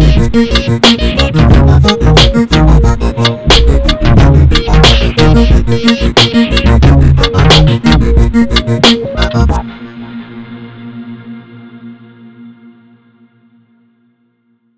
Música